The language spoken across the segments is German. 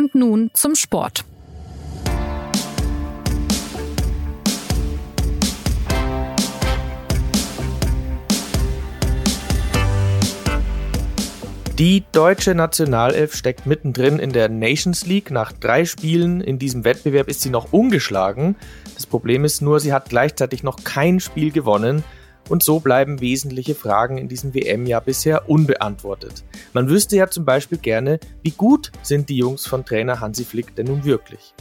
Und nun zum Sport. Die deutsche Nationalelf steckt mittendrin in der Nations League. Nach drei Spielen in diesem Wettbewerb ist sie noch ungeschlagen. Das Problem ist nur, sie hat gleichzeitig noch kein Spiel gewonnen. Und so bleiben wesentliche Fragen in diesem WM-Jahr bisher unbeantwortet. Man wüsste ja zum Beispiel gerne, wie gut sind die Jungs von Trainer Hansi Flick denn nun wirklich?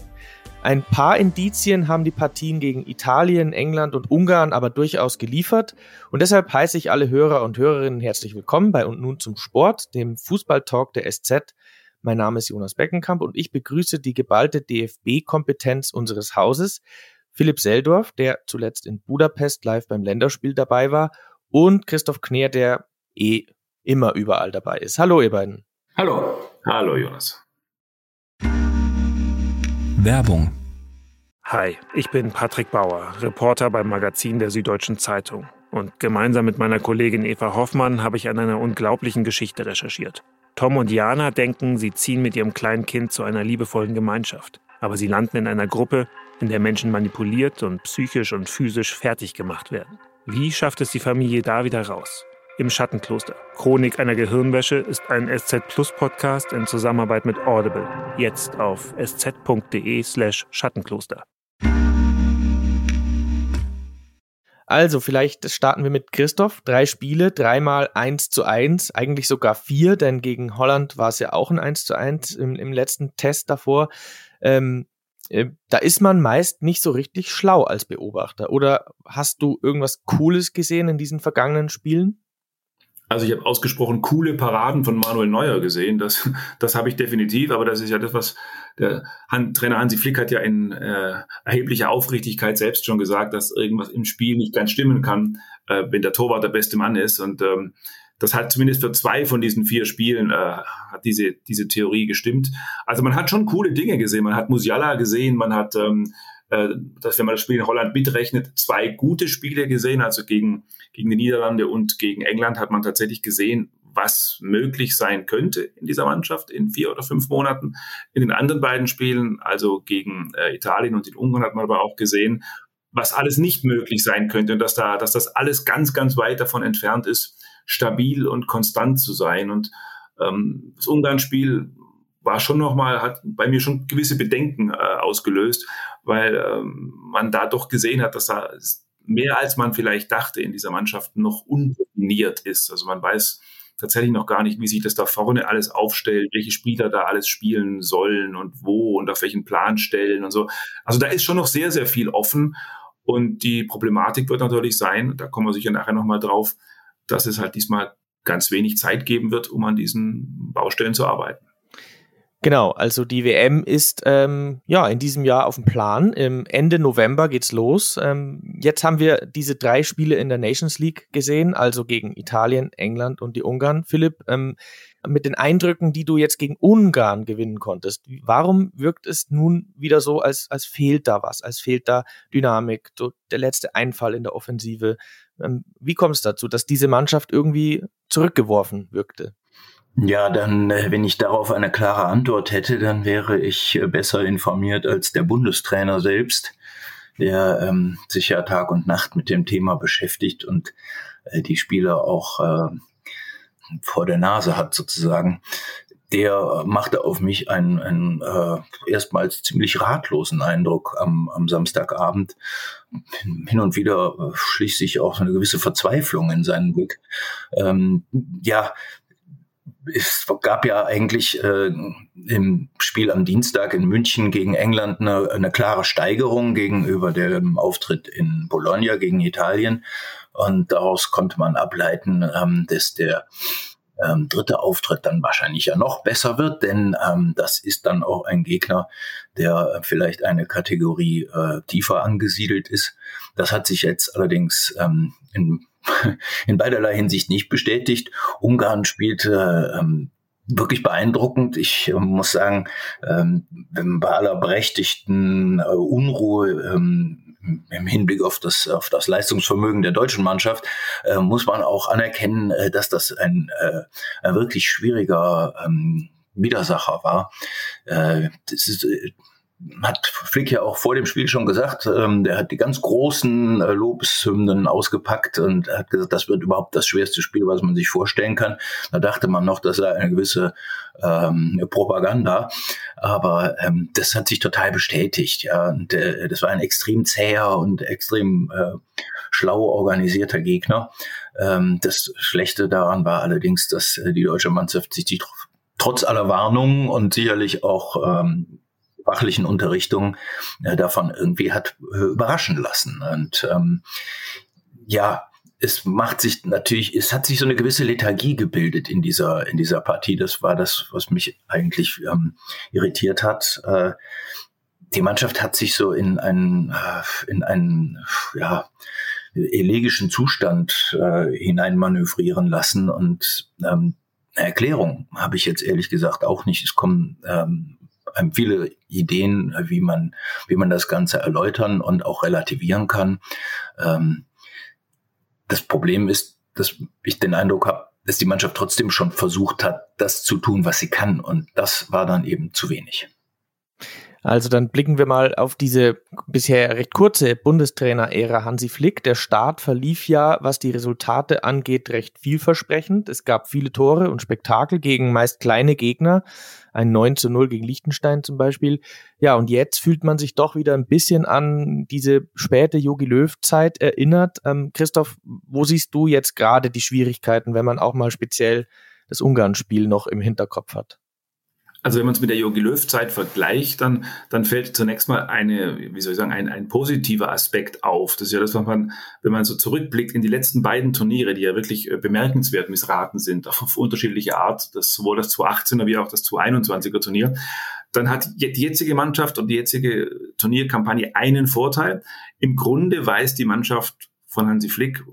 Ein paar Indizien haben die Partien gegen Italien, England und Ungarn aber durchaus geliefert. Und deshalb heiße ich alle Hörer und Hörerinnen herzlich willkommen bei Und nun zum Sport, dem Fußballtalk der SZ. Mein Name ist Jonas Beckenkamp und ich begrüße die geballte DFB-Kompetenz unseres Hauses. Philipp Seldorf, der zuletzt in Budapest live beim Länderspiel dabei war, und Christoph Kneer, der eh immer überall dabei ist. Hallo, ihr beiden. Hallo. Hallo, Jonas. Werbung. Hi, ich bin Patrick Bauer, Reporter beim Magazin der Süddeutschen Zeitung. Und gemeinsam mit meiner Kollegin Eva Hoffmann habe ich an einer unglaublichen Geschichte recherchiert. Tom und Jana denken, sie ziehen mit ihrem kleinen Kind zu einer liebevollen Gemeinschaft. Aber sie landen in einer Gruppe, in der Menschen manipuliert und psychisch und physisch fertig gemacht werden. Wie schafft es die Familie da wieder raus? im Schattenkloster. Chronik einer Gehirnwäsche ist ein SZ Plus Podcast in Zusammenarbeit mit Audible. Jetzt auf sz.de slash Schattenkloster. Also, vielleicht starten wir mit Christoph. Drei Spiele, dreimal eins zu eins, eigentlich sogar vier, denn gegen Holland war es ja auch ein eins zu eins im, im letzten Test davor. Ähm, äh, da ist man meist nicht so richtig schlau als Beobachter. Oder hast du irgendwas Cooles gesehen in diesen vergangenen Spielen? Also ich habe ausgesprochen coole Paraden von Manuel Neuer gesehen. Das, das habe ich definitiv, aber das ist ja das, was der Han Trainer Hansi Flick hat ja in äh, erheblicher Aufrichtigkeit selbst schon gesagt, dass irgendwas im Spiel nicht ganz stimmen kann, äh, wenn der Torwart der beste Mann ist. Und ähm, das hat zumindest für zwei von diesen vier Spielen äh, hat diese, diese Theorie gestimmt. Also man hat schon coole Dinge gesehen. Man hat Musiala gesehen, man hat ähm, äh, dass wenn man das Spiel in Holland mitrechnet, zwei gute Spiele gesehen. Also gegen, gegen die Niederlande und gegen England hat man tatsächlich gesehen, was möglich sein könnte in dieser Mannschaft in vier oder fünf Monaten. In den anderen beiden Spielen, also gegen äh, Italien und in Ungarn, hat man aber auch gesehen, was alles nicht möglich sein könnte und dass da, dass das alles ganz, ganz weit davon entfernt ist, stabil und konstant zu sein. Und ähm, das Ungarn-Spiel war schon nochmal, hat bei mir schon gewisse Bedenken äh, ausgelöst, weil ähm, man da doch gesehen hat, dass da mehr als man vielleicht dachte in dieser Mannschaft noch undefiniert ist. Also man weiß tatsächlich noch gar nicht, wie sich das da vorne alles aufstellt, welche Spieler da alles spielen sollen und wo und auf welchen Plan stellen und so. Also da ist schon noch sehr, sehr viel offen. Und die Problematik wird natürlich sein, da kommen wir sicher nachher nochmal drauf, dass es halt diesmal ganz wenig Zeit geben wird, um an diesen Baustellen zu arbeiten. Genau, also die WM ist ähm, ja in diesem Jahr auf dem Plan. Im Ende November geht's los. Ähm, jetzt haben wir diese drei Spiele in der Nations League gesehen, also gegen Italien, England und die Ungarn. Philipp, ähm, mit den Eindrücken, die du jetzt gegen Ungarn gewinnen konntest, warum wirkt es nun wieder so, als, als fehlt da was, als fehlt da Dynamik, so der letzte Einfall in der Offensive? Ähm, wie kommt es dazu, dass diese Mannschaft irgendwie zurückgeworfen wirkte? Ja, dann, äh, wenn ich darauf eine klare Antwort hätte, dann wäre ich äh, besser informiert als der Bundestrainer selbst, der ähm, sich ja Tag und Nacht mit dem Thema beschäftigt und äh, die Spieler auch äh, vor der Nase hat sozusagen. Der machte auf mich einen, einen äh, erstmals ziemlich ratlosen Eindruck am, am Samstagabend. Hin und wieder äh, schließt sich auch eine gewisse Verzweiflung in seinen Blick. Ähm, ja, es gab ja eigentlich äh, im Spiel am Dienstag in München gegen England eine, eine klare Steigerung gegenüber dem Auftritt in Bologna gegen Italien. Und daraus konnte man ableiten, ähm, dass der ähm, dritte Auftritt dann wahrscheinlich ja noch besser wird, denn ähm, das ist dann auch ein Gegner, der vielleicht eine Kategorie äh, tiefer angesiedelt ist. Das hat sich jetzt allerdings ähm, in in beiderlei Hinsicht nicht bestätigt. Ungarn spielte ähm, wirklich beeindruckend. Ich äh, muss sagen, ähm, bei aller berechtigten äh, Unruhe ähm, im Hinblick auf das, auf das Leistungsvermögen der deutschen Mannschaft äh, muss man auch anerkennen, äh, dass das ein, äh, ein wirklich schwieriger ähm, Widersacher war. äh, das ist, äh, hat Flick ja auch vor dem Spiel schon gesagt, ähm, der hat die ganz großen äh, Lobeshymnen ausgepackt und hat gesagt, das wird überhaupt das schwerste Spiel, was man sich vorstellen kann. Da dachte man noch, das sei eine gewisse ähm, Propaganda, aber ähm, das hat sich total bestätigt. Ja, und äh, das war ein extrem zäher und extrem äh, schlau organisierter Gegner. Ähm, das Schlechte daran war allerdings, dass äh, die deutsche Mannschaft sich die, trotz aller Warnungen und sicherlich auch ähm, fachlichen Unterrichtung äh, davon irgendwie hat äh, überraschen lassen. Und ähm, ja, es macht sich natürlich, es hat sich so eine gewisse Lethargie gebildet in dieser, in dieser Partie. Das war das, was mich eigentlich ähm, irritiert hat. Äh, die Mannschaft hat sich so in einen, äh, in einen, ja, elegischen Zustand äh, hineinmanövrieren lassen und ähm, eine Erklärung habe ich jetzt ehrlich gesagt auch nicht. Es kommen ähm, viele Ideen, äh, wie man, wie man das Ganze erläutern und auch relativieren kann. Ähm, das Problem ist, dass ich den Eindruck habe, dass die Mannschaft trotzdem schon versucht hat, das zu tun, was sie kann. Und das war dann eben zu wenig. Also dann blicken wir mal auf diese bisher recht kurze Bundestrainer-Ära Hansi Flick. Der Start verlief ja, was die Resultate angeht, recht vielversprechend. Es gab viele Tore und Spektakel gegen meist kleine Gegner. Ein 9 zu 0 gegen Liechtenstein zum Beispiel. Ja, und jetzt fühlt man sich doch wieder ein bisschen an diese späte Jogi Löw-Zeit erinnert. Ähm, Christoph, wo siehst du jetzt gerade die Schwierigkeiten, wenn man auch mal speziell das Ungarn-Spiel noch im Hinterkopf hat? Also wenn man es mit der Jogi Löw-Zeit vergleicht, dann, dann fällt zunächst mal eine, wie soll ich sagen, ein, ein positiver Aspekt auf. Das ist ja das, was man, wenn man so zurückblickt in die letzten beiden Turniere, die ja wirklich äh, bemerkenswert missraten sind, auf, unterschiedliche Art, das, sowohl das 2018er wie auch das 2021er Turnier, dann hat die jetzige Mannschaft und die jetzige Turnierkampagne einen Vorteil. Im Grunde weiß die Mannschaft von Hansi Flick,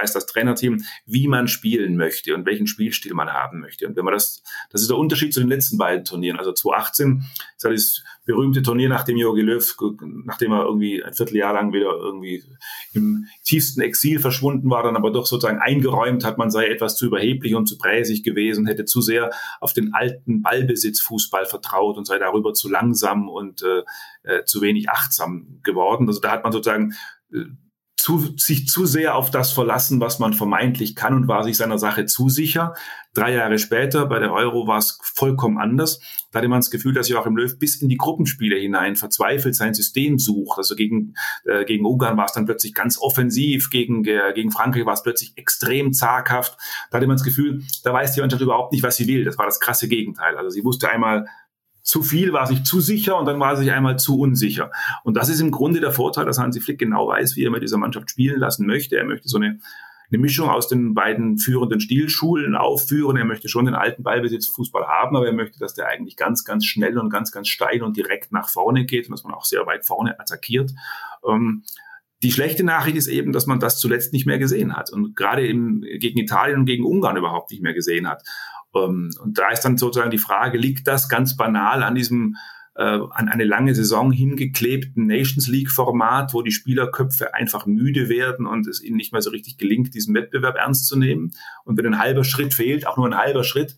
weiß das Trainerteam, wie man spielen möchte und welchen Spielstil man haben möchte. Und wenn man das, das ist der Unterschied zu den letzten beiden Turnieren. Also 2018 ist ja das berühmte Turnier, nachdem Jogi Löw, nachdem er irgendwie ein Vierteljahr lang wieder irgendwie im tiefsten Exil verschwunden war, dann aber doch sozusagen eingeräumt hat, man sei etwas zu überheblich und zu präsig gewesen, hätte zu sehr auf den alten Ballbesitzfußball vertraut und sei darüber zu langsam und äh, äh zu wenig achtsam geworden. Also da hat man sozusagen äh, zu, sich zu sehr auf das verlassen, was man vermeintlich kann und war sich seiner Sache zu sicher. Drei Jahre später bei der Euro war es vollkommen anders. Da hatte man das Gefühl, dass Joachim Löw bis in die Gruppenspiele hinein verzweifelt sein System sucht. Also gegen, äh, gegen Ungarn war es dann plötzlich ganz offensiv, gegen, äh, gegen Frankreich war es plötzlich extrem zaghaft. Da hatte man das Gefühl, da weiß die Mannschaft überhaupt nicht, was sie will. Das war das krasse Gegenteil. Also sie wusste einmal, zu viel, war sich zu sicher und dann war sich einmal zu unsicher. Und das ist im Grunde der Vorteil, dass Hansi Flick genau weiß, wie er mit dieser Mannschaft spielen lassen möchte. Er möchte so eine, eine Mischung aus den beiden führenden Stilschulen aufführen. Er möchte schon den alten Ballbesitzfußball haben, aber er möchte, dass der eigentlich ganz, ganz schnell und ganz, ganz steil und direkt nach vorne geht und dass man auch sehr weit vorne attackiert. Ähm, die schlechte Nachricht ist eben, dass man das zuletzt nicht mehr gesehen hat und gerade im, gegen Italien und gegen Ungarn überhaupt nicht mehr gesehen hat. Ähm, und da ist dann sozusagen die Frage, liegt das ganz banal an diesem äh, an eine lange Saison hingeklebten Nations League Format, wo die Spielerköpfe einfach müde werden und es ihnen nicht mehr so richtig gelingt, diesen Wettbewerb ernst zu nehmen. Und wenn ein halber Schritt fehlt, auch nur ein halber Schritt,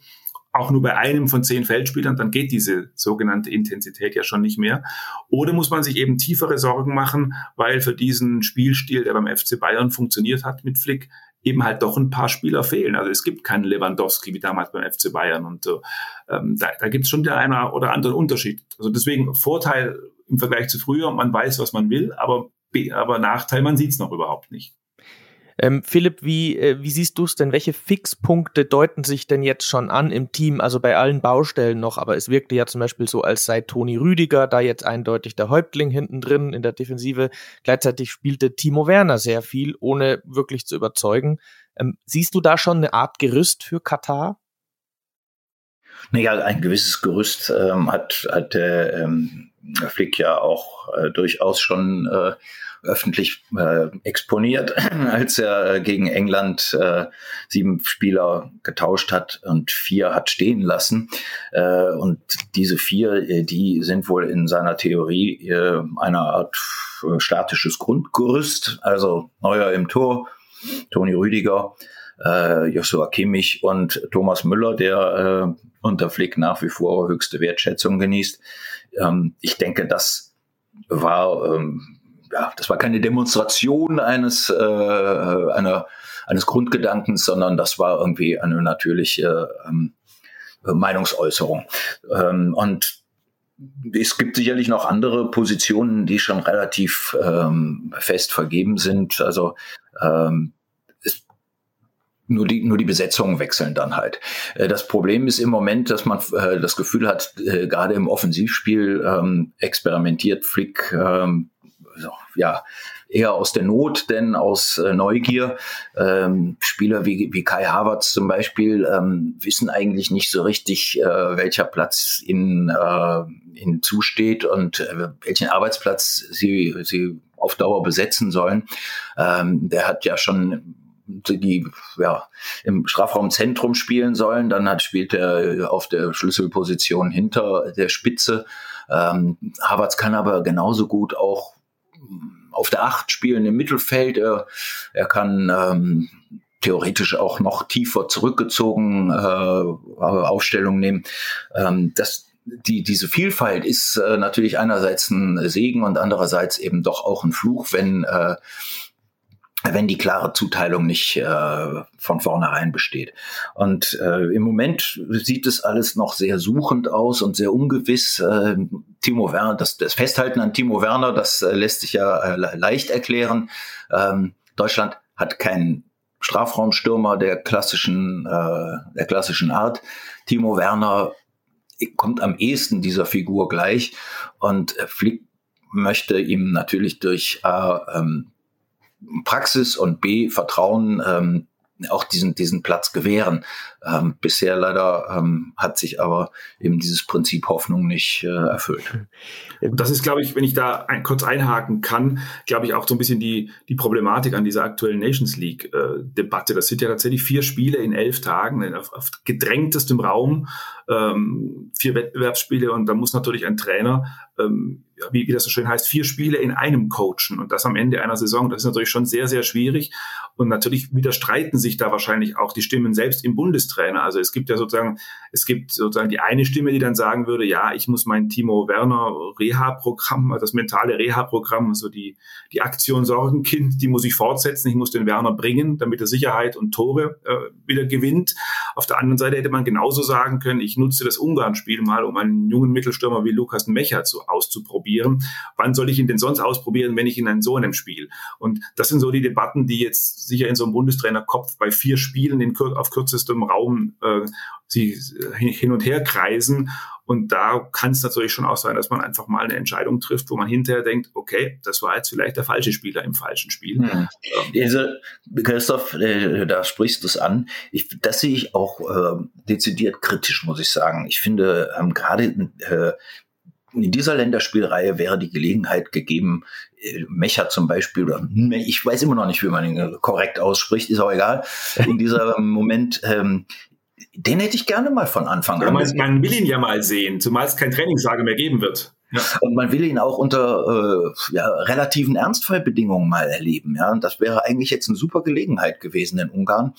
auch nur bei einem von zehn Feldspielern, dann geht diese sogenannte Intensität ja schon nicht mehr. Oder muss man sich eben tiefere Sorgen machen, weil für diesen Spielstil, der beim FC Bayern funktioniert hat mit Flick, eben halt doch ein paar Spieler fehlen. Also es gibt keinen Lewandowski wie damals beim FC Bayern und so. Ähm, da, da gibt es schon den einen oder anderen Unterschied. Also deswegen Vorteil im Vergleich zu früher, man weiß, was man will, aber, aber Nachteil, man sieht es noch überhaupt nicht. Ähm, Philipp, wie, äh, wie siehst du es denn? Welche Fixpunkte deuten sich denn jetzt schon an im Team? Also bei allen Baustellen noch, aber es wirkte ja zum Beispiel so, als sei Toni Rüdiger da jetzt eindeutig der Häuptling hinten drin in der Defensive. Gleichzeitig spielte Timo Werner sehr viel, ohne wirklich zu überzeugen. Ähm, siehst du da schon eine Art Gerüst für Katar? Naja, ein gewisses Gerüst ähm, hat, hat der ähm, Flick ja auch äh, durchaus schon äh, öffentlich äh, exponiert, als er äh, gegen England äh, sieben Spieler getauscht hat und vier hat stehen lassen. Äh, und diese vier, äh, die sind wohl in seiner Theorie äh, eine Art äh, statisches Grundgerüst, also Neuer im Tor, Toni Rüdiger, äh, Joshua Kimmich und Thomas Müller, der äh, unter Flick nach wie vor höchste Wertschätzung genießt. Ähm, ich denke, das war ähm, ja, das war keine Demonstration eines äh, einer eines Grundgedankens, sondern das war irgendwie eine natürliche ähm, Meinungsäußerung. Ähm, und es gibt sicherlich noch andere Positionen, die schon relativ ähm, fest vergeben sind. Also ähm, nur die, nur die Besetzungen wechseln dann halt. Äh, das Problem ist im Moment, dass man äh, das Gefühl hat, äh, gerade im Offensivspiel ähm, experimentiert Flick ähm, ja, eher aus der Not denn aus äh, Neugier. Ähm, Spieler wie, wie Kai Havertz zum Beispiel ähm, wissen eigentlich nicht so richtig, äh, welcher Platz ihnen, äh, ihnen zusteht und äh, welchen Arbeitsplatz sie, sie auf Dauer besetzen sollen. Ähm, der hat ja schon die ja, im Strafraumzentrum spielen sollen. Dann hat, spielt er auf der Schlüsselposition hinter der Spitze. Ähm, Havertz kann aber genauso gut auch auf der Acht spielen im Mittelfeld. Er, er kann ähm, theoretisch auch noch tiefer zurückgezogen äh, Aufstellung nehmen. Ähm, das, die, diese Vielfalt ist äh, natürlich einerseits ein Segen und andererseits eben doch auch ein Fluch, wenn äh, wenn die klare Zuteilung nicht äh, von vornherein besteht. Und äh, im Moment sieht es alles noch sehr suchend aus und sehr ungewiss. Äh, Timo Werner, das, das Festhalten an Timo Werner, das äh, lässt sich ja äh, leicht erklären. Ähm, Deutschland hat keinen Strafraumstürmer der klassischen, äh, der klassischen Art. Timo Werner kommt am ehesten dieser Figur gleich und Flick möchte ihm natürlich durch äh, ähm, Praxis und B Vertrauen ähm, auch diesen, diesen Platz gewähren. Ähm, bisher leider ähm, hat sich aber eben dieses Prinzip Hoffnung nicht äh, erfüllt. Das ist, glaube ich, wenn ich da ein, kurz einhaken kann, glaube ich auch so ein bisschen die, die Problematik an dieser aktuellen Nations League-Debatte. Äh, das sind ja tatsächlich vier Spiele in elf Tagen auf, auf gedrängtestem Raum, ähm, vier Wettbewerbsspiele und da muss natürlich ein Trainer ähm, wie, wie das so schön heißt, vier Spiele in einem coachen und das am Ende einer Saison. Das ist natürlich schon sehr, sehr schwierig. Und natürlich widerstreiten sich da wahrscheinlich auch die Stimmen selbst im Bundestrainer. Also es gibt ja sozusagen, es gibt sozusagen die eine Stimme, die dann sagen würde, ja, ich muss mein Timo Werner Reha-Programm, das mentale Reha-Programm, also die, die Aktion Sorgenkind, die muss ich fortsetzen. Ich muss den Werner bringen, damit er Sicherheit und Tore äh, wieder gewinnt. Auf der anderen Seite hätte man genauso sagen können, ich nutze das Ungarn-Spiel mal, um einen jungen Mittelstürmer wie Lukas Mecher zu, auszuprobieren. Wann soll ich ihn denn sonst ausprobieren, wenn ich in einem so einem Spiel? Und das sind so die Debatten, die jetzt sicher in so einem Bundestrainerkopf bei vier Spielen in, auf kürzestem Raum äh, sie hin und her kreisen. Und da kann es natürlich schon auch sein, dass man einfach mal eine Entscheidung trifft, wo man hinterher denkt, okay, das war jetzt vielleicht der falsche Spieler im falschen Spiel. Hm. Also, Christoph, äh, da sprichst du es an. Ich, das sehe ich auch äh, dezidiert kritisch, muss ich sagen. Ich finde ähm, gerade äh, in dieser Länderspielreihe wäre die Gelegenheit gegeben, äh, Mecher zum Beispiel, oder ich weiß immer noch nicht, wie man ihn korrekt ausspricht, ist auch egal. In dieser Moment, ähm, den hätte ich gerne mal von Anfang an. Man, man will ihn ja mal sehen, zumal es kein Trainingslager mehr geben wird. Ja. Und man will ihn auch unter äh, ja, relativen Ernstfallbedingungen mal erleben. Ja, und das wäre eigentlich jetzt eine super Gelegenheit gewesen in Ungarn.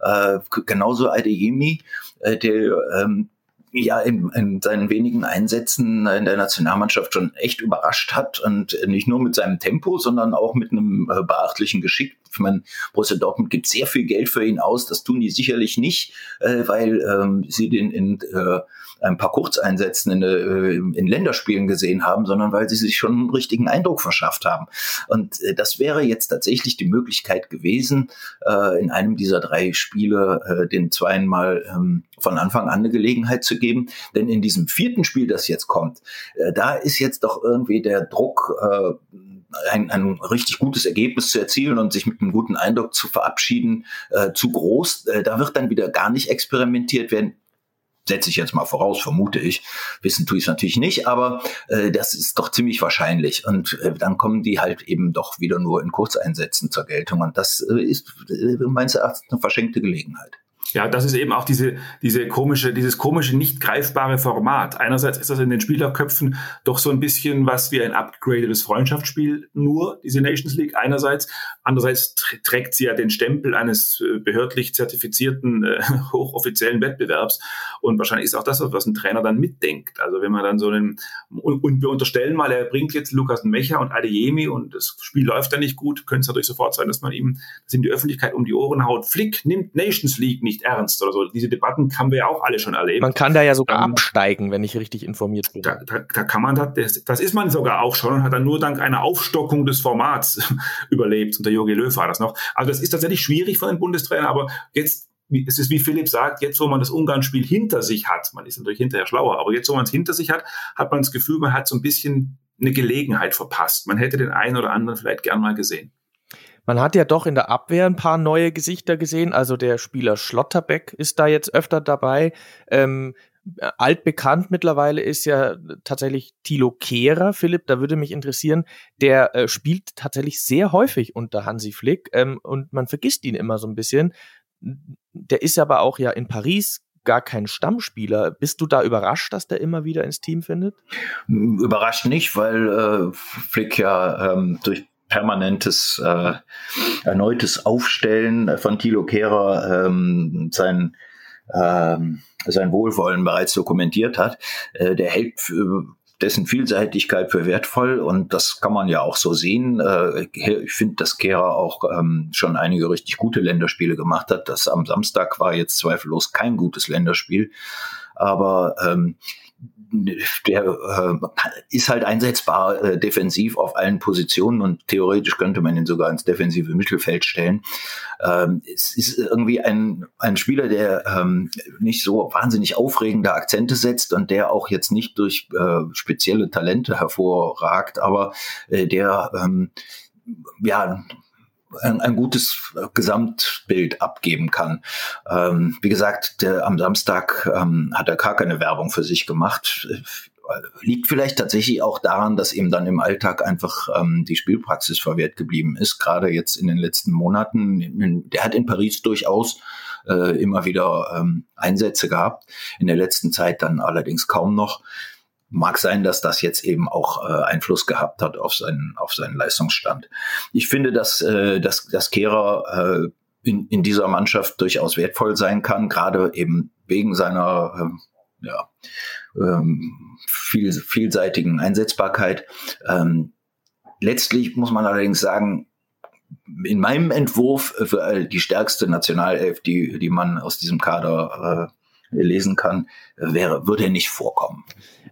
Äh, genauso Adeyemi, äh, der ähm, ja in, in seinen wenigen Einsätzen in der Nationalmannschaft schon echt überrascht hat und nicht nur mit seinem Tempo, sondern auch mit einem äh, beachtlichen Geschick. Ich meine, Borussia Dortmund gibt sehr viel Geld für ihn aus. Das tun die sicherlich nicht, äh, weil ähm, sie den in äh, ein paar Kurzeinsätzen in, äh, in Länderspielen gesehen haben, sondern weil sie sich schon einen richtigen Eindruck verschafft haben. Und äh, das wäre jetzt tatsächlich die Möglichkeit gewesen, äh, in einem dieser drei Spiele äh, den zweimal ähm, von Anfang an eine Gelegenheit zu geben. Denn in diesem vierten Spiel, das jetzt kommt, äh, da ist jetzt doch irgendwie der Druck, äh, ein, ein richtig gutes Ergebnis zu erzielen und sich mit einem guten Eindruck zu verabschieden, äh, zu groß. Äh, da wird dann wieder gar nicht experimentiert werden setze ich jetzt mal voraus, vermute ich. Wissen tue ich es natürlich nicht, aber äh, das ist doch ziemlich wahrscheinlich. Und äh, dann kommen die halt eben doch wieder nur in Kurzeinsätzen zur Geltung. Und das äh, ist äh, meines Erachtens eine verschenkte Gelegenheit. Ja, das ist eben auch diese, diese komische, dieses komische, nicht greifbare Format. Einerseits ist das in den Spielerköpfen doch so ein bisschen was wie ein upgradedes Freundschaftsspiel, nur diese Nations League einerseits. Andererseits trägt sie ja den Stempel eines äh, behördlich zertifizierten, äh, hochoffiziellen Wettbewerbs. Und wahrscheinlich ist auch das, was ein Trainer dann mitdenkt. Also wenn man dann so einen, und, und wir unterstellen mal, er bringt jetzt Lukas Mecher und Adeyemi und das Spiel läuft dann nicht gut, könnte es natürlich sofort sein, dass man ihm, dass ihm die Öffentlichkeit um die Ohren haut. Flick nimmt Nations League nicht ernst oder so. Diese Debatten haben wir ja auch alle schon erlebt. Man kann da ja sogar ähm, absteigen, wenn ich richtig informiert bin. Da, da, da kann man das, das ist man sogar auch schon und hat dann nur dank einer Aufstockung des Formats überlebt. Unter Jogi Löw war das noch. Also das ist tatsächlich schwierig für einen Bundestrainer, aber jetzt es ist wie Philipp sagt, jetzt wo man das Ungarn-Spiel hinter sich hat, man ist natürlich hinterher schlauer, aber jetzt wo man es hinter sich hat, hat man das Gefühl, man hat so ein bisschen eine Gelegenheit verpasst. Man hätte den einen oder anderen vielleicht gern mal gesehen. Man hat ja doch in der Abwehr ein paar neue Gesichter gesehen. Also der Spieler Schlotterbeck ist da jetzt öfter dabei. Ähm, altbekannt mittlerweile ist ja tatsächlich Thilo Kehrer. Philipp, da würde mich interessieren, der äh, spielt tatsächlich sehr häufig unter Hansi Flick ähm, und man vergisst ihn immer so ein bisschen. Der ist aber auch ja in Paris gar kein Stammspieler. Bist du da überrascht, dass der immer wieder ins Team findet? Überrascht nicht, weil äh, Flick ja ähm, durch permanentes äh, erneutes Aufstellen von Thilo Kehrer ähm, sein, ähm, sein Wohlwollen bereits dokumentiert hat. Äh, der hält für, dessen Vielseitigkeit für wertvoll und das kann man ja auch so sehen. Äh, ich finde, dass Kehrer auch ähm, schon einige richtig gute Länderspiele gemacht hat. Das am Samstag war jetzt zweifellos kein gutes Länderspiel. Aber ähm, der äh, ist halt einsetzbar äh, defensiv auf allen Positionen und theoretisch könnte man ihn sogar ins defensive Mittelfeld stellen. Ähm, es ist irgendwie ein, ein Spieler, der ähm, nicht so wahnsinnig aufregende Akzente setzt und der auch jetzt nicht durch äh, spezielle Talente hervorragt, aber äh, der ähm, ja ein, ein gutes Gesamtbild abgeben kann. Ähm, wie gesagt, der, am Samstag ähm, hat er gar keine Werbung für sich gemacht. Liegt vielleicht tatsächlich auch daran, dass ihm dann im Alltag einfach ähm, die Spielpraxis verwehrt geblieben ist, gerade jetzt in den letzten Monaten. Der hat in Paris durchaus äh, immer wieder ähm, Einsätze gehabt, in der letzten Zeit dann allerdings kaum noch. Mag sein, dass das jetzt eben auch äh, Einfluss gehabt hat auf seinen, auf seinen Leistungsstand. Ich finde, dass, äh, dass, dass Kehrer äh, in, in dieser Mannschaft durchaus wertvoll sein kann, gerade eben wegen seiner ähm, ja, ähm, viel, vielseitigen Einsetzbarkeit. Ähm, letztlich muss man allerdings sagen, in meinem Entwurf für die stärkste Nationalelf, die, die man aus diesem Kader äh, lesen kann, wäre, würde nicht vorkommen.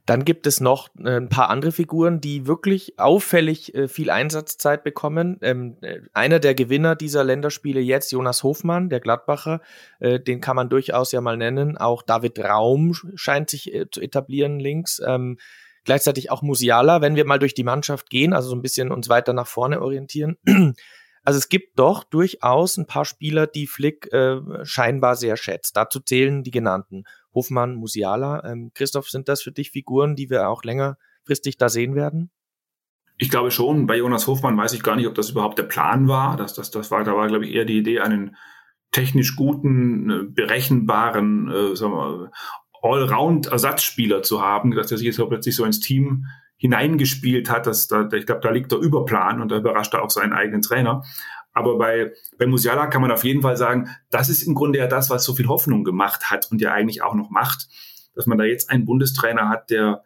Dann gibt es noch äh, ein paar andere Figuren, die wirklich auffällig äh, viel Einsatzzeit bekommen. Ähm, äh, einer der Gewinner dieser Länderspiele jetzt, Jonas Hofmann, der Gladbacher, den kann man durchaus ja mal nennen. Auch David Raum scheint sich zu etablieren links. Ähm, gleichzeitig auch Musiala, wenn wir mal durch die Mannschaft gehen, also so ein bisschen uns weiter nach vorne orientieren. Also es gibt doch durchaus ein paar Spieler, die Flick äh, scheinbar sehr schätzt. Dazu zählen die genannten Hofmann, Musiala. Ähm, Christoph, sind das für dich Figuren, die wir auch längerfristig da sehen werden? Ich glaube schon. Bei Jonas Hofmann weiß ich gar nicht, ob das überhaupt der Plan war. Das, das, das war, da war, glaube ich, eher die Idee, einen technisch guten, äh, berechenbaren, äh, sagen wir, Allround-Ersatzspieler zu haben, dass er sich jetzt plötzlich so ins Team hineingespielt hat. Dass da, ich glaube, da liegt der Überplan und da überrascht er auch seinen eigenen Trainer. Aber bei, bei Musiala kann man auf jeden Fall sagen, das ist im Grunde ja das, was so viel Hoffnung gemacht hat und ja eigentlich auch noch macht, dass man da jetzt einen Bundestrainer hat, der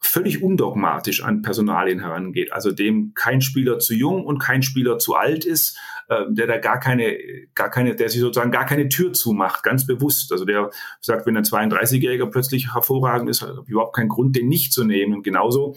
völlig undogmatisch an Personalien herangeht, also dem kein Spieler zu jung und kein Spieler zu alt ist, äh, der da gar keine, gar keine, der sich sozusagen gar keine Tür zumacht, ganz bewusst. Also der sagt, wenn ein 32-Jähriger plötzlich hervorragend ist, hat überhaupt keinen Grund, den nicht zu nehmen. Und genauso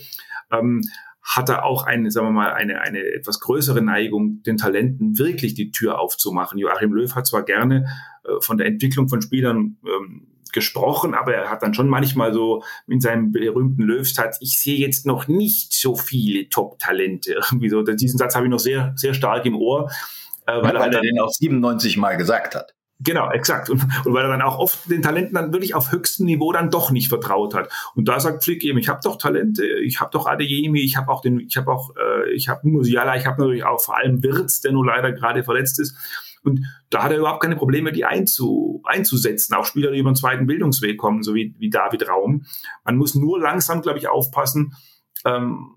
ähm, hat er auch eine, sagen wir mal, eine, eine etwas größere Neigung, den Talenten wirklich die Tür aufzumachen. Joachim Löw hat zwar gerne äh, von der Entwicklung von Spielern ähm, gesprochen, aber er hat dann schon manchmal so in seinem berühmten Löwsatz, ich sehe jetzt noch nicht so viele Top-Talente. Irgendwie so, diesen Satz habe ich noch sehr, sehr stark im Ohr. Äh, weil, ja, weil er, er den auch 97 Mal gesagt hat. Genau, exakt. Und, und weil er dann auch oft den Talenten dann wirklich auf höchstem Niveau dann doch nicht vertraut hat. Und da sagt Flick eben, ich habe doch Talente, ich habe doch Adeyemi, ich habe auch den, ich habe auch, äh, ich habe Musiala, ich habe natürlich auch vor allem Wirtz, der nur leider gerade verletzt ist. Und da hat er überhaupt keine Probleme, die einzu, einzusetzen. Auch Spieler, die über den zweiten Bildungsweg kommen, so wie, wie David Raum. Man muss nur langsam, glaube ich, aufpassen. Ähm,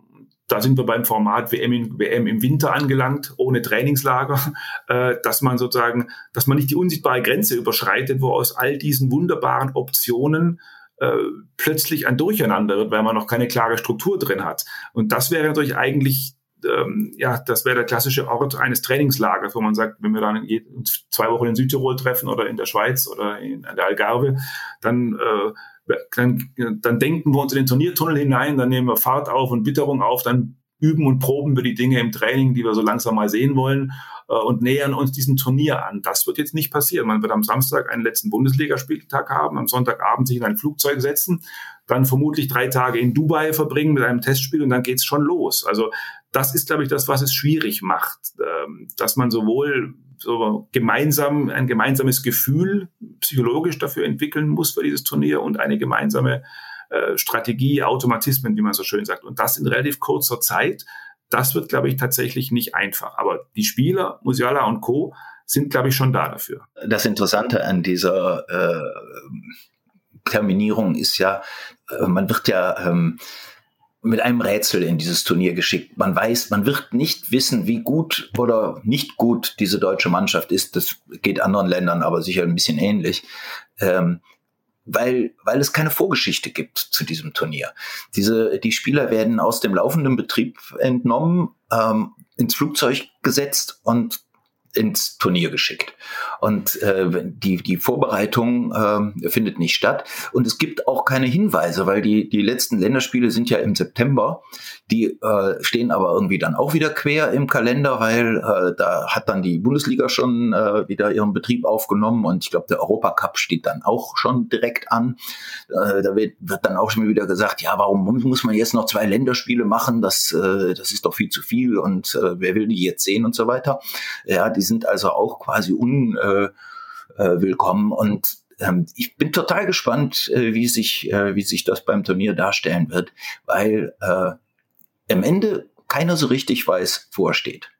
da sind wir beim Format WM, in, WM im Winter angelangt, ohne Trainingslager, äh, dass man sozusagen, dass man nicht die unsichtbare Grenze überschreitet, wo aus all diesen wunderbaren Optionen äh, plötzlich ein Durcheinander wird, weil man noch keine klare Struktur drin hat. Und das wäre natürlich eigentlich ähm, ja, das wäre der klassische Ort eines Trainingslagers, wo man sagt, wenn wir dann in zwei Wochen in Südtirol treffen oder in der Schweiz oder in der Algarve, dann, äh, dann, dann denken wir uns in den Turniertunnel hinein, dann nehmen wir Fahrt auf und Witterung auf, dann üben und proben wir die Dinge im Training, die wir so langsam mal sehen wollen äh, und nähern uns diesem Turnier an. Das wird jetzt nicht passieren. Man wird am Samstag einen letzten Bundesligaspieltag haben, am Sonntagabend sich in ein Flugzeug setzen, dann vermutlich drei Tage in Dubai verbringen mit einem Testspiel und dann geht's schon los. Also das ist, glaube ich, das, was es schwierig macht, ähm, dass man sowohl so gemeinsam ein gemeinsames Gefühl psychologisch dafür entwickeln muss für dieses Turnier und eine gemeinsame äh, Strategie, Automatismen, wie man so schön sagt. Und das in relativ kurzer Zeit. Das wird, glaube ich, tatsächlich nicht einfach. Aber die Spieler, Musiala und Co., sind, glaube ich, schon da dafür. Das Interessante an dieser äh, Terminierung ist ja, äh, man wird ja ähm, mit einem Rätsel in dieses Turnier geschickt. Man weiß, man wird nicht wissen, wie gut oder nicht gut diese deutsche Mannschaft ist. Das geht anderen Ländern aber sicher ein bisschen ähnlich. Ähm, weil, weil es keine Vorgeschichte gibt zu diesem Turnier. Diese, die Spieler werden aus dem laufenden Betrieb entnommen, ähm, ins Flugzeug gesetzt und ins Turnier geschickt. Und äh, die, die Vorbereitung äh, findet nicht statt. Und es gibt auch keine Hinweise, weil die, die letzten Länderspiele sind ja im September. Die äh, stehen aber irgendwie dann auch wieder quer im Kalender, weil äh, da hat dann die Bundesliga schon äh, wieder ihren Betrieb aufgenommen und ich glaube, der Europacup steht dann auch schon direkt an. Äh, da wird, wird dann auch schon wieder gesagt, ja, warum muss man jetzt noch zwei Länderspiele machen? Das, äh, das ist doch viel zu viel und äh, wer will die jetzt sehen und so weiter. Ja, die sind also auch quasi unwillkommen äh, äh, und ähm, ich bin total gespannt, äh, wie sich, äh, wie sich das beim Turnier darstellen wird, weil äh, am Ende keiner so richtig weiß, wo er steht.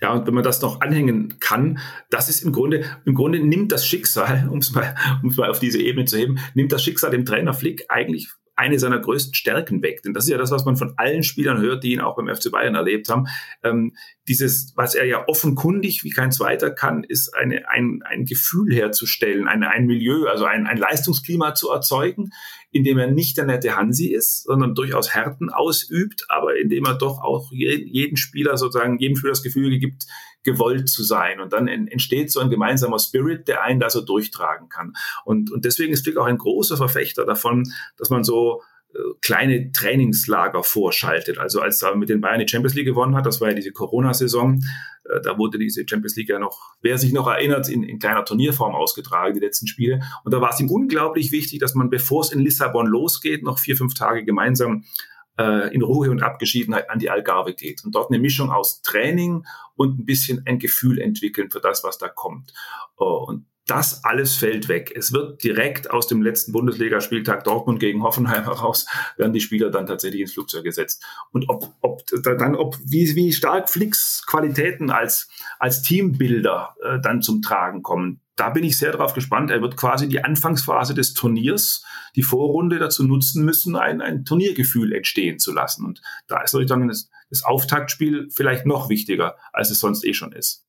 Ja, und wenn man das noch anhängen kann, das ist im Grunde, im Grunde nimmt das Schicksal, um es mal, mal auf diese Ebene zu heben, nimmt das Schicksal dem Trainer Flick eigentlich eine seiner größten Stärken weg. Denn das ist ja das, was man von allen Spielern hört, die ihn auch beim FC Bayern erlebt haben. Ähm, dieses, was er ja offenkundig wie kein zweiter kann, ist eine, ein, ein Gefühl herzustellen, eine, ein Milieu, also ein, ein Leistungsklima zu erzeugen, in dem er nicht der nette Hansi ist, sondern durchaus Härten ausübt, aber in dem er doch auch jeden Spieler sozusagen, jedem Spieler das Gefühl gibt, gewollt zu sein. Und dann entsteht so ein gemeinsamer Spirit, der einen da so durchtragen kann. Und, und deswegen ist Flick auch ein großer Verfechter davon, dass man so äh, kleine Trainingslager vorschaltet. Also als er mit den Bayern die Champions League gewonnen hat, das war ja diese Corona-Saison, äh, da wurde diese Champions League ja noch, wer sich noch erinnert, in, in kleiner Turnierform ausgetragen, die letzten Spiele. Und da war es ihm unglaublich wichtig, dass man, bevor es in Lissabon losgeht, noch vier, fünf Tage gemeinsam äh, in Ruhe und Abgeschiedenheit an die Algarve geht und dort eine Mischung aus Training und ein bisschen ein Gefühl entwickeln für das, was da kommt. Oh, und das alles fällt weg. Es wird direkt aus dem letzten Bundesligaspieltag Dortmund gegen Hoffenheim heraus, werden die Spieler dann tatsächlich ins Flugzeug gesetzt. Und ob, ob dann, ob wie, wie stark Flicks Qualitäten als, als Teambilder äh, dann zum Tragen kommen, da bin ich sehr darauf gespannt. Er wird quasi die Anfangsphase des Turniers, die Vorrunde dazu nutzen müssen, ein, ein Turniergefühl entstehen zu lassen. Und da ist natürlich dann das, das Auftaktspiel vielleicht noch wichtiger, als es sonst eh schon ist.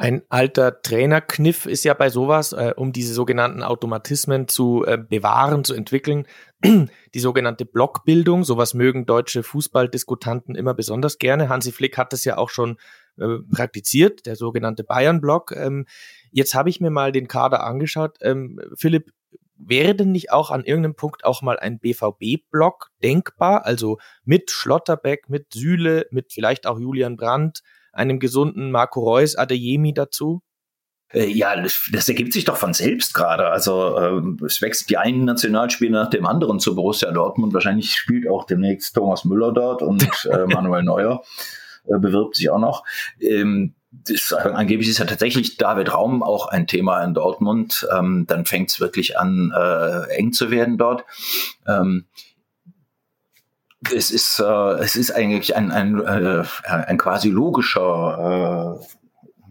Ein alter Trainerkniff ist ja bei sowas, äh, um diese sogenannten Automatismen zu äh, bewahren, zu entwickeln, die sogenannte Blockbildung. Sowas mögen deutsche Fußballdiskutanten immer besonders gerne. Hansi Flick hat das ja auch schon äh, praktiziert, der sogenannte Bayern-Block. Ähm, Jetzt habe ich mir mal den Kader angeschaut. Ähm, Philipp, wäre denn nicht auch an irgendeinem Punkt auch mal ein BVB-Block denkbar? Also mit Schlotterbeck, mit Süle, mit vielleicht auch Julian Brandt, einem gesunden Marco Reus, Adeyemi dazu? Äh, ja, das, ergibt sich doch von selbst gerade. Also äh, es wächst die einen Nationalspieler nach dem anderen zu Borussia Dortmund. Wahrscheinlich spielt auch demnächst Thomas Müller dort und äh, Manuel Neuer äh, bewirbt sich auch noch. Ähm, das, angeblich ist ja tatsächlich David Raum auch ein Thema in Dortmund. Ähm, dann fängt es wirklich an, äh, eng zu werden dort. Ähm, es ist, äh, es ist eigentlich ein, ein, äh, ein quasi logischer äh,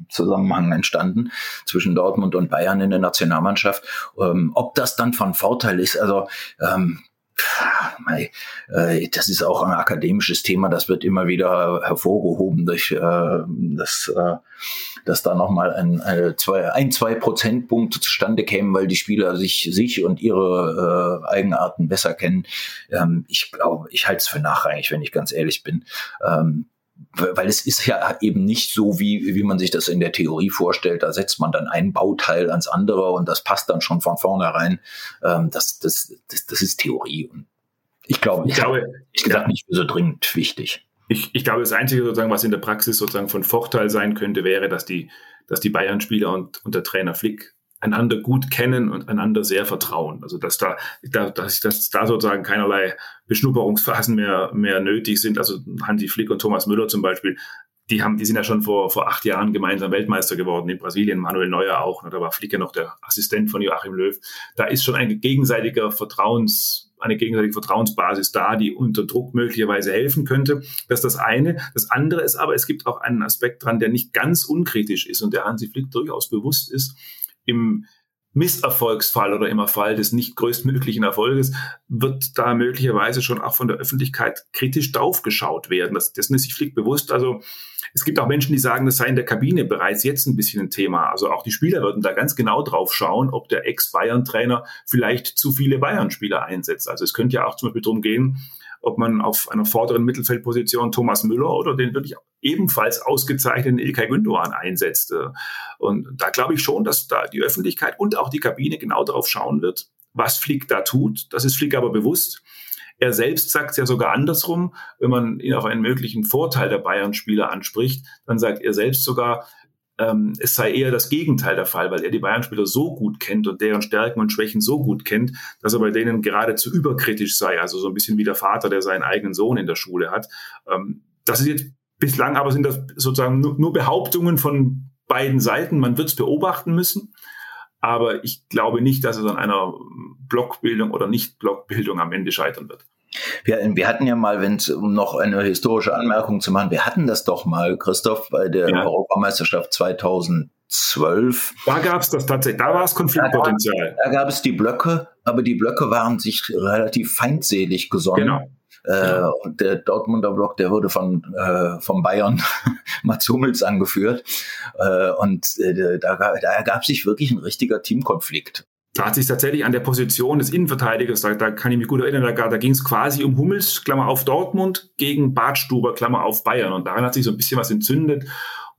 Zusammenhang entstanden zwischen Dortmund und Bayern in der Nationalmannschaft. Ähm, ob das dann von Vorteil ist, also ähm, äh, das ist auch ein akademisches Thema, das wird immer wieder hervorgehoben durch äh, das, äh, dass da nochmal ein, ein, zwei, ein, zwei Prozentpunkte zustande kämen, weil die Spieler sich, sich und ihre äh, Eigenarten besser kennen. Ähm, ich glaube, ich halte es für nachrangig, wenn ich ganz ehrlich bin. Ähm, weil es ist ja eben nicht so, wie, wie man sich das in der Theorie vorstellt. Da setzt man dann ein Bauteil ans andere und das passt dann schon von vornherein. Ähm, das, das, das, das ist Theorie. Und ich glaube, ich glaube, ich gesagt, ja. nicht so dringend wichtig. Ich, ich glaube, das Einzige sozusagen, was in der Praxis sozusagen von Vorteil sein könnte, wäre, dass die, dass die Bayern-Spieler und, und der Trainer Flick einander gut kennen und einander sehr vertrauen. Also dass da, da dass, dass da sozusagen keinerlei Beschnupperungsphasen mehr, mehr nötig sind. Also Hansi Flick und Thomas Müller zum Beispiel, die haben, die sind ja schon vor, vor acht Jahren gemeinsam Weltmeister geworden in Brasilien, Manuel Neuer auch. Da war Flick ja noch der Assistent von Joachim Löw. Da ist schon ein gegenseitiger Vertrauens, eine gegenseitige Vertrauensbasis da, die unter Druck möglicherweise helfen könnte. Das ist das eine. Das andere ist aber, es gibt auch einen Aspekt dran, der nicht ganz unkritisch ist und der Hansi Flick durchaus bewusst ist im Misserfolgsfall oder im Fall des nicht größtmöglichen Erfolges wird da möglicherweise schon auch von der Öffentlichkeit kritisch draufgeschaut werden. Das, dessen ist sich Flick bewusst. Also es gibt auch Menschen, die sagen, das sei in der Kabine bereits jetzt ein bisschen ein Thema. Also auch die Spieler würden da ganz genau drauf schauen, ob der Ex-Bayern-Trainer vielleicht zu viele Bayern-Spieler einsetzt. Also es könnte ja auch zum Beispiel darum gehen, ob man auf einer vorderen Mittelfeldposition Thomas Müller oder den wirklich ebenfalls ausgezeichneten Ilkay Gündogan einsetzt. Und da glaube ich schon, dass da die Öffentlichkeit und auch die Kabine genau darauf schauen wird, was Flick da tut. Das ist Flick aber bewusst. Er selbst sagt es ja sogar andersrum. Wenn man ihn auf einen möglichen Vorteil der Bayern-Spieler anspricht, dann sagt er selbst sogar, ähm, es sei eher das Gegenteil der Fall, weil er die Bayern-Spieler so gut kennt und deren Stärken und Schwächen so gut kennt, dass er bei denen geradezu überkritisch sei. Also so ein bisschen wie der Vater, der seinen eigenen Sohn in der Schule hat. Ähm, das ist jetzt bislang aber sind das sozusagen nur, nur Behauptungen von beiden Seiten. Man wird es beobachten müssen. Aber ich glaube nicht, dass es an einer Blockbildung oder Nicht-Blockbildung am Ende scheitern wird. Wir, wir hatten ja mal, wenn es um noch eine historische Anmerkung zu machen, wir hatten das doch mal, Christoph, bei der ja. Europameisterschaft 2012. Da gab es das tatsächlich, da war es Konfliktpotenzial. Da, da gab es die Blöcke, aber die Blöcke waren sich relativ feindselig gesonnen. Genau. Äh, und der Dortmunder Block, der wurde von äh, vom Bayern Mats Hummels angeführt. Äh, und äh, da, da ergab sich wirklich ein richtiger Teamkonflikt. Da hat sich tatsächlich an der Position des Innenverteidigers, da, da kann ich mich gut erinnern, da, da ging es quasi um Hummels, Klammer auf Dortmund, gegen Bartstuber, Klammer auf Bayern. Und daran hat sich so ein bisschen was entzündet.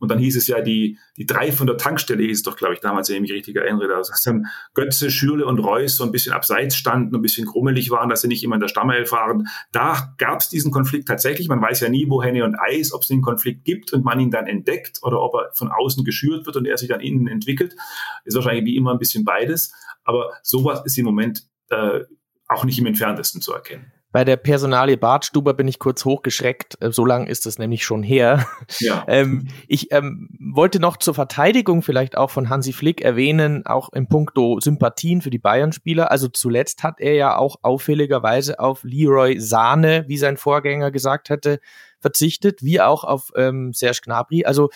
Und dann hieß es ja, die, die drei von der Tankstelle hieß es doch, glaube ich, damals, wenn ich mich richtig erinnere, dass dann Götze, Schürle und Reus so ein bisschen abseits standen, ein bisschen krummelig waren, dass sie nicht immer in der Stammelf waren. Da gab es diesen Konflikt tatsächlich. Man weiß ja nie, wo Henne und Eis, ob es den Konflikt gibt und man ihn dann entdeckt oder ob er von außen geschürt wird und er sich dann innen entwickelt. Ist wahrscheinlich wie immer ein bisschen beides. Aber sowas ist im Moment äh, auch nicht im entferntesten zu erkennen. Bei der Personalie Bartstuber bin ich kurz hochgeschreckt. Äh, so lang ist es nämlich schon her. Ja. ähm, ich ähm, wollte noch zur Verteidigung vielleicht auch von Hansi Flick erwähnen, auch im Punkto Sympathien für die Bayern-Spieler. Also zuletzt hat er ja auch auffälligerweise auf Leroy Sahne, wie sein Vorgänger gesagt hatte, verzichtet, wie auch auf ähm, Serge Gnabry. Also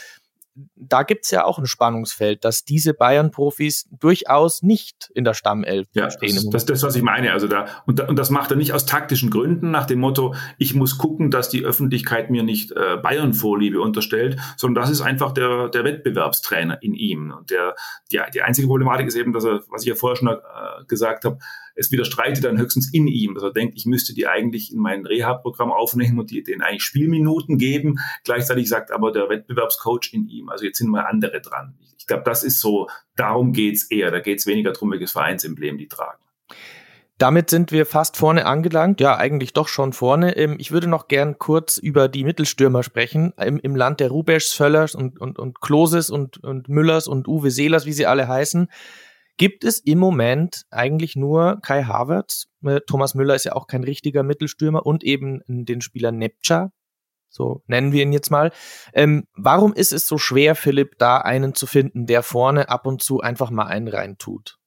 da gibt's ja auch ein Spannungsfeld, dass diese Bayern-Profis durchaus nicht in der Stammelf ja, stehen. Das, das ist das, was ich meine. Also da und, und das macht er nicht aus taktischen Gründen nach dem Motto, ich muss gucken, dass die Öffentlichkeit mir nicht äh, Bayern-Vorliebe unterstellt, sondern das ist einfach der, der Wettbewerbstrainer in ihm. Und der, die, die einzige Problematik ist eben, dass er, was ich ja vorher schon äh, gesagt habe, es widerstreitet dann höchstens in ihm, dass er denkt, ich müsste die eigentlich in mein Reha-Programm aufnehmen und die, denen eigentlich Spielminuten geben. Gleichzeitig sagt aber der Wettbewerbscoach in ihm, also jetzt sind mal andere dran. Ich glaube, das ist so, darum geht's eher. Da geht's weniger darum, welches Vereinsemblem die tragen. Damit sind wir fast vorne angelangt. Ja, eigentlich doch schon vorne. Ähm, ich würde noch gern kurz über die Mittelstürmer sprechen. Im, im Land der Rubeschs, Völlers und, und, und Kloses und, und Müllers und Uwe Seelers, wie sie alle heißen gibt es im Moment eigentlich nur Kai Havertz. Äh, Thomas Müller ist ja auch kein richtiger Mittelstürmer und eben den Spieler Nepcha. So nennen wir ihn jetzt mal. Ähm, warum ist es so schwer, Philipp, da einen zu finden, der vorne ab und zu einfach mal einen reintut?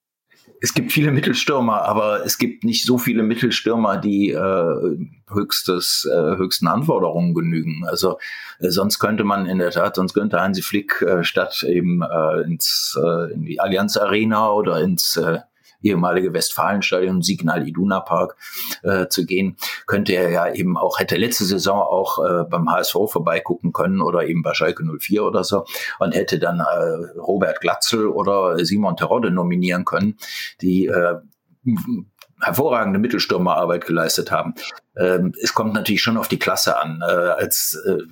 Es gibt viele Mittelstürmer, aber es gibt nicht so viele Mittelstürmer, die äh, höchstes, äh, höchsten Anforderungen genügen. Also äh, sonst könnte man in der Tat, sonst könnte Hansi Flick äh, statt eben äh, ins äh, in die Allianz Arena oder ins äh, ehemalige Westfalenstadion, Signal Iduna Park äh, zu gehen, könnte er ja eben auch, hätte letzte Saison auch äh, beim HSV vorbeigucken können oder eben bei Schalke 04 oder so und hätte dann äh, Robert Glatzel oder Simon Terodde nominieren können, die äh, hervorragende Mittelstürmerarbeit geleistet haben. Ähm, es kommt natürlich schon auf die Klasse an. Äh, als äh,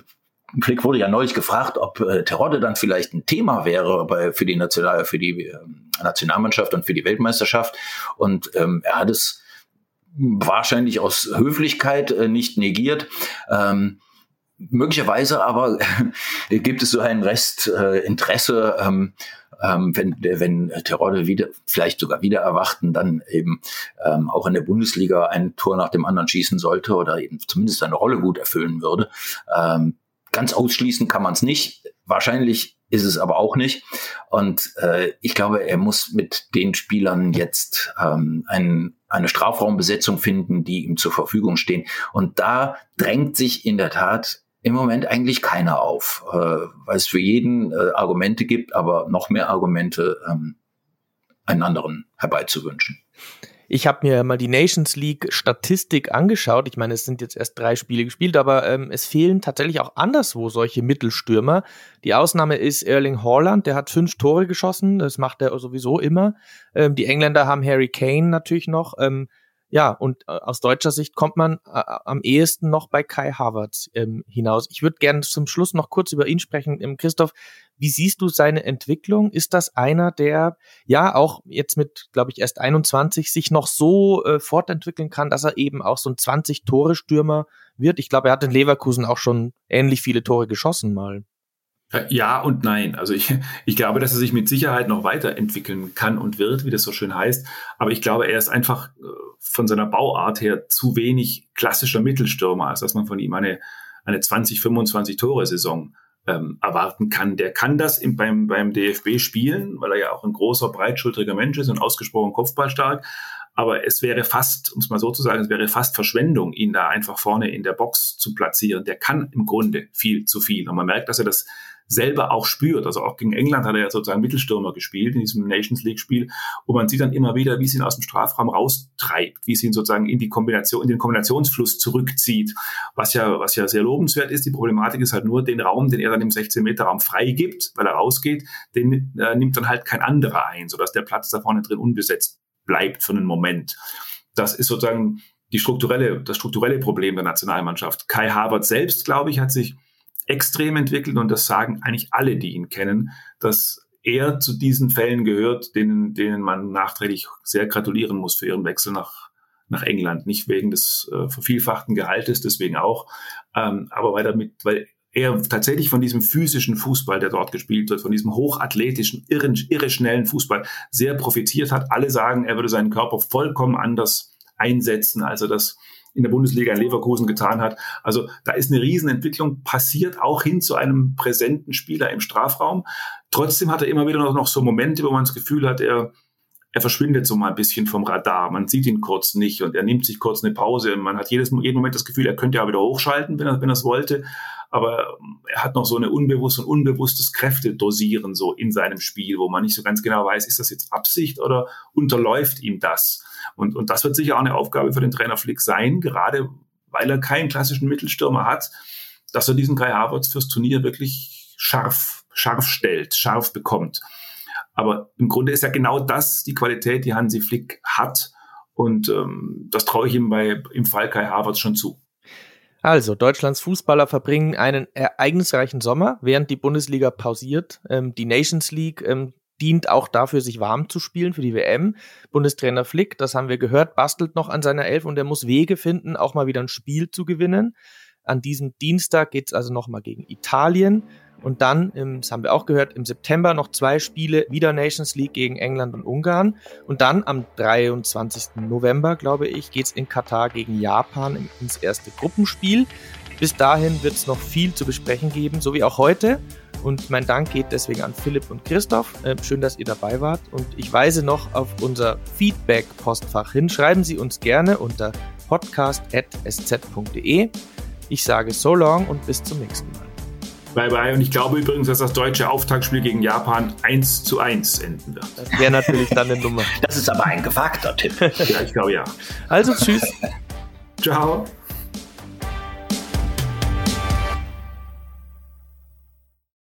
Flick wurde ja neulich gefragt, ob äh, Terodde dann vielleicht ein Thema wäre bei, für die National, für die äh, Nationalmannschaft und für die Weltmeisterschaft. Und ähm, er hat es wahrscheinlich aus Höflichkeit äh, nicht negiert. Ähm, möglicherweise aber gibt es so ein Restinteresse, äh, ähm, ähm, wenn, wenn Terodde wieder, vielleicht sogar wieder erwachten, dann eben ähm, auch in der Bundesliga ein Tor nach dem anderen schießen sollte oder eben zumindest seine Rolle gut erfüllen würde. Ähm, Ganz ausschließen kann man es nicht. Wahrscheinlich ist es aber auch nicht. Und äh, ich glaube, er muss mit den Spielern jetzt ähm, ein, eine Strafraumbesetzung finden, die ihm zur Verfügung stehen. Und da drängt sich in der Tat im Moment eigentlich keiner auf, äh, weil es für jeden äh, Argumente gibt, aber noch mehr Argumente, ähm, einen anderen herbeizuwünschen. Ich habe mir mal die Nations League Statistik angeschaut. Ich meine, es sind jetzt erst drei Spiele gespielt, aber ähm, es fehlen tatsächlich auch anderswo solche Mittelstürmer. Die Ausnahme ist Erling Haaland, der hat fünf Tore geschossen. Das macht er sowieso immer. Ähm, die Engländer haben Harry Kane natürlich noch. Ähm, ja, und äh, aus deutscher Sicht kommt man äh, am ehesten noch bei Kai Havertz ähm, hinaus. Ich würde gerne zum Schluss noch kurz über ihn sprechen. Ähm, Christoph, wie siehst du seine Entwicklung? Ist das einer, der ja auch jetzt mit, glaube ich, erst 21 sich noch so äh, fortentwickeln kann, dass er eben auch so ein 20-Tore-Stürmer wird? Ich glaube, er hat in Leverkusen auch schon ähnlich viele Tore geschossen mal. Äh, ja und nein. Also ich, ich glaube, dass er sich mit Sicherheit noch weiterentwickeln kann und wird, wie das so schön heißt. Aber ich glaube, er ist einfach äh, von seiner Bauart her zu wenig klassischer Mittelstürmer, als dass man von ihm eine, eine 20, 25 Tore Saison ähm, erwarten kann. Der kann das im, beim, beim DFB spielen, weil er ja auch ein großer, breitschultriger Mensch ist und ausgesprochen kopfballstark. Aber es wäre fast, um es mal so zu sagen, es wäre fast Verschwendung, ihn da einfach vorne in der Box zu platzieren. Der kann im Grunde viel zu viel. Und man merkt, dass er das selber auch spürt. Also auch gegen England hat er ja sozusagen Mittelstürmer gespielt in diesem Nations League Spiel. Und man sieht dann immer wieder, wie es ihn aus dem Strafraum raustreibt, wie es ihn sozusagen in die Kombination, in den Kombinationsfluss zurückzieht. Was ja, was ja sehr lobenswert ist. Die Problematik ist halt nur den Raum, den er dann im 16 Meter Raum freigibt, weil er rausgeht, den äh, nimmt dann halt kein anderer ein, sodass der Platz da vorne drin unbesetzt bleibt für einen Moment. Das ist sozusagen die strukturelle, das strukturelle Problem der Nationalmannschaft. Kai Harvard selbst, glaube ich, hat sich extrem entwickelt und das sagen eigentlich alle, die ihn kennen, dass er zu diesen Fällen gehört, denen, denen man nachträglich sehr gratulieren muss für ihren Wechsel nach, nach England. Nicht wegen des äh, vervielfachten Gehaltes, deswegen auch, ähm, aber weil damit, weil er tatsächlich von diesem physischen Fußball, der dort gespielt wird, von diesem hochathletischen, irre, irre schnellen Fußball sehr profitiert hat. Alle sagen, er würde seinen Körper vollkommen anders einsetzen, als er das in der Bundesliga in Leverkusen getan hat. Also da ist eine Riesenentwicklung passiert, auch hin zu einem präsenten Spieler im Strafraum. Trotzdem hat er immer wieder noch, noch so Momente, wo man das Gefühl hat, er, er verschwindet so mal ein bisschen vom Radar. Man sieht ihn kurz nicht und er nimmt sich kurz eine Pause. Man hat jedes, jeden Moment das Gefühl, er könnte ja wieder hochschalten, wenn er, wenn er es wollte. Aber er hat noch so eine unbewusst und unbewusstes Kräftedosieren so in seinem Spiel, wo man nicht so ganz genau weiß, ist das jetzt Absicht oder unterläuft ihm das? Und, und das wird sicher auch eine Aufgabe für den Trainer Flick sein, gerade weil er keinen klassischen Mittelstürmer hat, dass er diesen Kai Havertz fürs Turnier wirklich scharf, scharf stellt, scharf bekommt. Aber im Grunde ist ja genau das die Qualität, die Hansi Flick hat. Und ähm, das traue ich ihm bei, im Fall Kai Havertz schon zu. Also, Deutschlands Fußballer verbringen einen ereignisreichen Sommer, während die Bundesliga pausiert. Ähm, die Nations League ähm, dient auch dafür, sich warm zu spielen für die WM. Bundestrainer Flick, das haben wir gehört, bastelt noch an seiner Elf und er muss Wege finden, auch mal wieder ein Spiel zu gewinnen. An diesem Dienstag geht es also nochmal gegen Italien Und dann, im, das haben wir auch gehört, im September noch zwei Spiele, wieder Nations League gegen England und Ungarn. Und dann am 23. November, glaube ich, geht's in Katar gegen Japan ins erste Gruppenspiel. Bis dahin wird es noch viel zu besprechen geben, so wie auch heute. Und mein Dank geht deswegen an Philipp und Christoph. Äh, schön, dass ihr dabei wart. Und ich weise noch auf unser Feedback-Postfach hin. Schreiben Sie uns gerne unter podcast.sz.de. Ich sage so long und bis zum nächsten Mal. Bye bye. Und ich glaube übrigens, dass das deutsche Auftaktspiel gegen Japan 1 zu 1 enden wird. Das wäre natürlich dann eine Nummer. Das ist aber ein gewagter Tipp. ja, ich glaube ja. Also tschüss. Ciao.